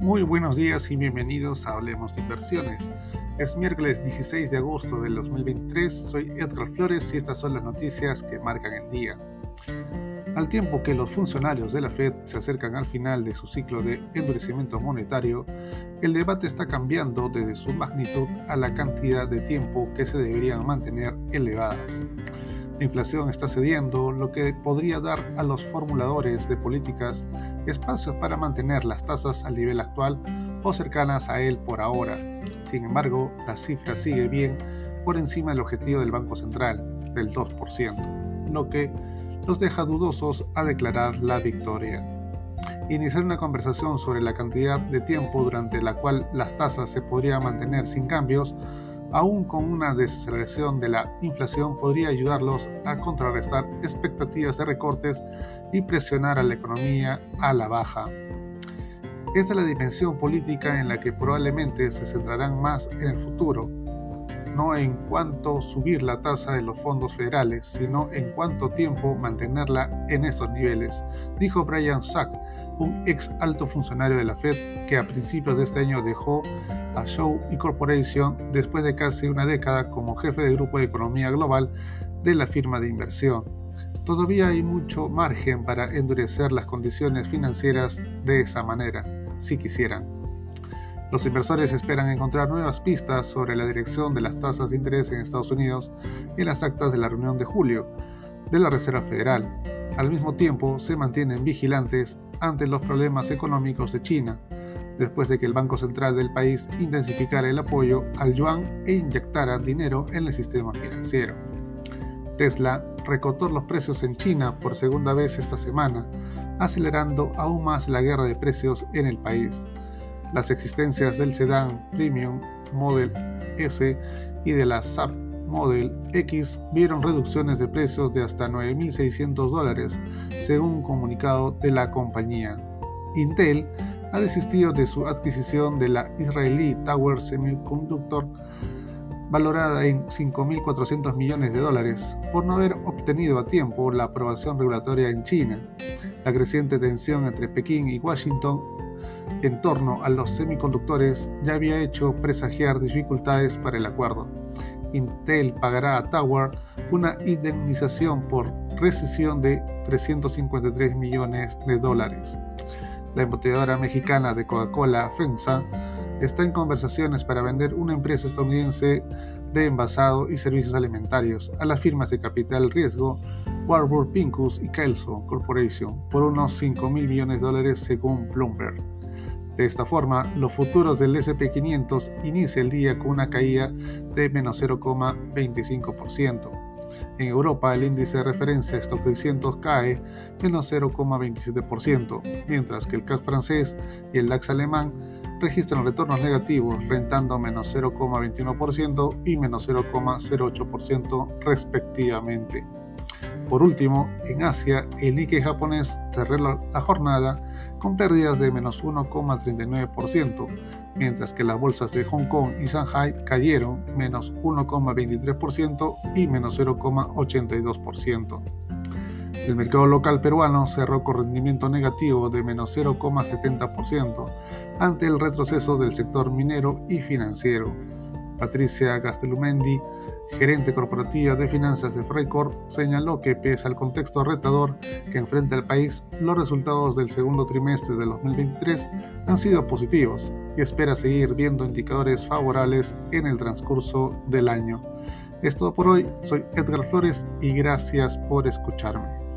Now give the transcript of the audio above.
Muy buenos días y bienvenidos a Hablemos de Inversiones. Es miércoles 16 de agosto del 2023, soy Edgar Flores y estas son las noticias que marcan el día. Al tiempo que los funcionarios de la Fed se acercan al final de su ciclo de endurecimiento monetario, el debate está cambiando desde su magnitud a la cantidad de tiempo que se deberían mantener elevadas. La inflación está cediendo, lo que podría dar a los formuladores de políticas espacios para mantener las tasas al nivel actual o cercanas a él por ahora. Sin embargo, la cifra sigue bien por encima del objetivo del Banco Central, del 2%, lo que los deja dudosos a declarar la victoria. Iniciar una conversación sobre la cantidad de tiempo durante la cual las tasas se podrían mantener sin cambios aún con una desaceleración de la inflación, podría ayudarlos a contrarrestar expectativas de recortes y presionar a la economía a la baja. Esta es la dimensión política en la que probablemente se centrarán más en el futuro, no en cuánto subir la tasa de los fondos federales, sino en cuánto tiempo mantenerla en estos niveles, dijo Brian Sack, un ex alto funcionario de la Fed que a principios de este año dejó a Shaw y Corporation después de casi una década como jefe del grupo de economía global de la firma de inversión. Todavía hay mucho margen para endurecer las condiciones financieras de esa manera, si quisieran. Los inversores esperan encontrar nuevas pistas sobre la dirección de las tasas de interés en Estados Unidos en las actas de la reunión de julio de la Reserva Federal. Al mismo tiempo, se mantienen vigilantes ante los problemas económicos de China, después de que el Banco Central del país intensificara el apoyo al yuan e inyectara dinero en el sistema financiero. Tesla recortó los precios en China por segunda vez esta semana, acelerando aún más la guerra de precios en el país. Las existencias del sedán Premium Model S y de la SAP Model X vieron reducciones de precios de hasta 9.600 dólares, según un comunicado de la compañía. Intel ha desistido de su adquisición de la israelí Tower Semiconductor valorada en 5.400 millones de dólares por no haber obtenido a tiempo la aprobación regulatoria en China. La creciente tensión entre Pekín y Washington en torno a los semiconductores ya había hecho presagiar dificultades para el acuerdo. Intel pagará a Tower una indemnización por recesión de 353 millones de dólares. La embotelladora mexicana de Coca-Cola, FEMSA, está en conversaciones para vender una empresa estadounidense de envasado y servicios alimentarios a las firmas de capital riesgo Warburg Pincus y Kelso Corporation por unos 5 mil millones de dólares según Bloomberg. De esta forma, los futuros del SP500 inicia el día con una caída de menos 0,25%. En Europa, el índice de referencia Stock 600 cae menos 0,27%, mientras que el CAC francés y el DAX alemán registran retornos negativos, rentando menos 0,21% y menos 0,08% respectivamente. Por último, en Asia, el Nikkei japonés cerró la jornada con pérdidas de menos 1,39%, mientras que las bolsas de Hong Kong y Shanghai cayeron menos 1,23% y menos 0,82%. El mercado local peruano cerró con rendimiento negativo de menos 0,70% ante el retroceso del sector minero y financiero. Patricia Gastelumendi, gerente corporativa de finanzas de Freicorp, señaló que pese al contexto retador que enfrenta el país, los resultados del segundo trimestre de 2023 han sido positivos y espera seguir viendo indicadores favorables en el transcurso del año. Es todo por hoy, soy Edgar Flores y gracias por escucharme.